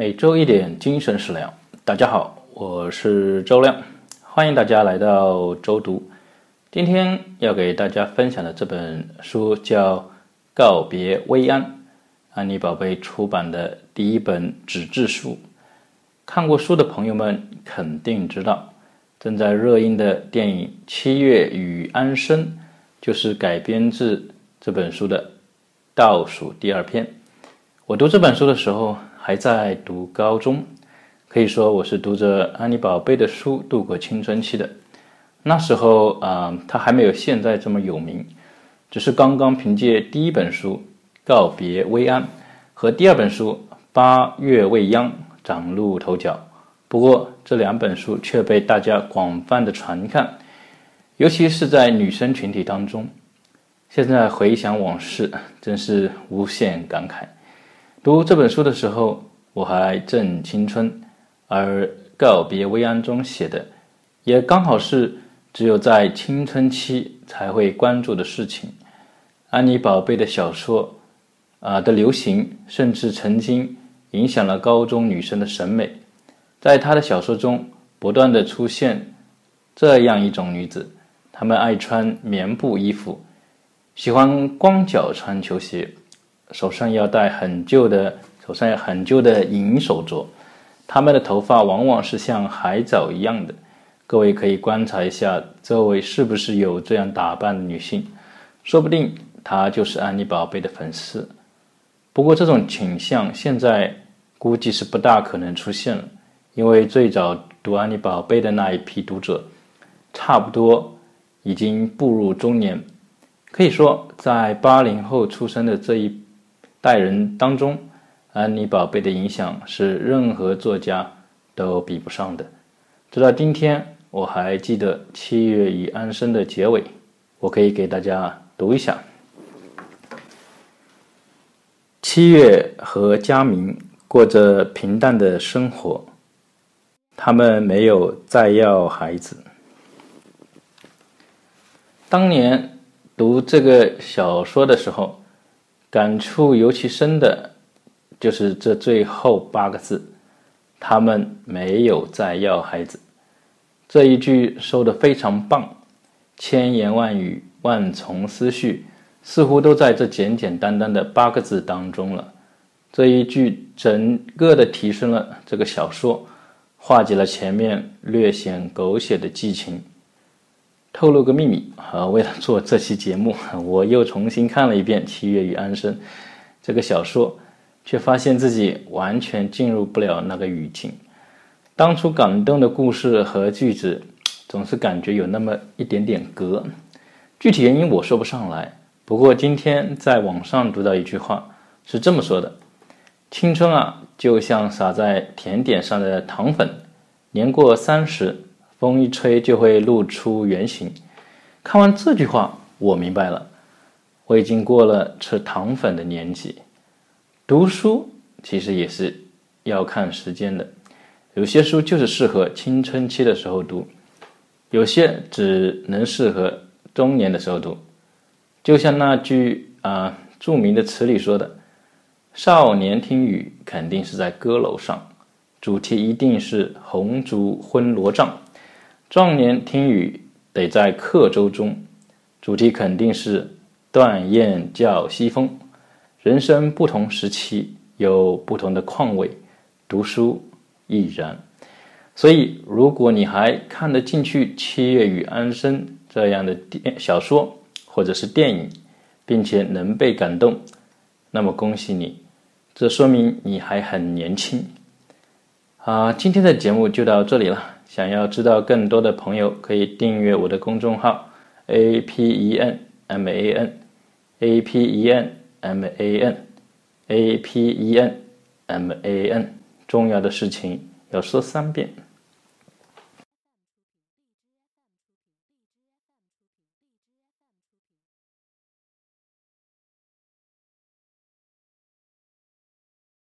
每周一点精神食粮。大家好，我是周亮，欢迎大家来到周读。今天要给大家分享的这本书叫《告别薇安》，安妮宝贝出版的第一本纸质书。看过书的朋友们肯定知道，正在热映的电影《七月与安生》就是改编自这本书的倒数第二篇。我读这本书的时候还在读高中，可以说我是读着安妮宝贝的书度过青春期的。那时候啊，他还没有现在这么有名，只是刚刚凭借第一本书《告别薇安》和第二本书《八月未央》崭露头角。不过这两本书却被大家广泛的传看，尤其是在女生群体当中。现在回想往事，真是无限感慨。读这本书的时候，我还正青春，而《告别薇安》中写的，也刚好是只有在青春期才会关注的事情。安妮宝贝的小说，啊的流行，甚至曾经影响了高中女生的审美。在她的小说中，不断的出现这样一种女子：她们爱穿棉布衣服，喜欢光脚穿球鞋。手上要戴很旧的，手上有很旧的银手镯，他们的头发往往是像海藻一样的。各位可以观察一下周围是不是有这样打扮的女性，说不定她就是安妮宝贝的粉丝。不过这种倾向现在估计是不大可能出现了，因为最早读安妮宝贝的那一批读者，差不多已经步入中年。可以说，在八零后出生的这一。代人当中，安妮宝贝的影响是任何作家都比不上的。直到今天，我还记得《七月与安生》的结尾，我可以给大家读一下：七月和佳明过着平淡的生活，他们没有再要孩子。当年读这个小说的时候。感触尤其深的，就是这最后八个字：“他们没有再要孩子。”这一句说的非常棒，千言万语、万重思绪，似乎都在这简简单单的八个字当中了。这一句整个的提升了这个小说，化解了前面略显狗血的激情。透露个秘密啊！为了做这期节目，我又重新看了一遍《七月与安生》这个小说，却发现自己完全进入不了那个语境。当初感动的故事和句子，总是感觉有那么一点点隔。具体原因我说不上来。不过今天在网上读到一句话，是这么说的：“青春啊，就像撒在甜点上的糖粉，年过三十。”风一吹就会露出原形。看完这句话，我明白了，我已经过了吃糖粉的年纪。读书其实也是要看时间的，有些书就是适合青春期的时候读，有些只能适合中年的时候读。就像那句啊著名的词里说的：“少年听雨，肯定是在歌楼上，主题一定是红烛昏罗帐。”壮年听雨得在客舟中，主题肯定是断雁叫西风。人生不同时期有不同的况味，读书亦然。所以，如果你还看得进去《七月与安生》这样的电小说或者是电影，并且能被感动，那么恭喜你，这说明你还很年轻。好，今天的节目就到这里了。想要知道更多的朋友，可以订阅我的公众号 a p e n m a n a p e n m a n a p e n m a n。重要的事情要说三遍。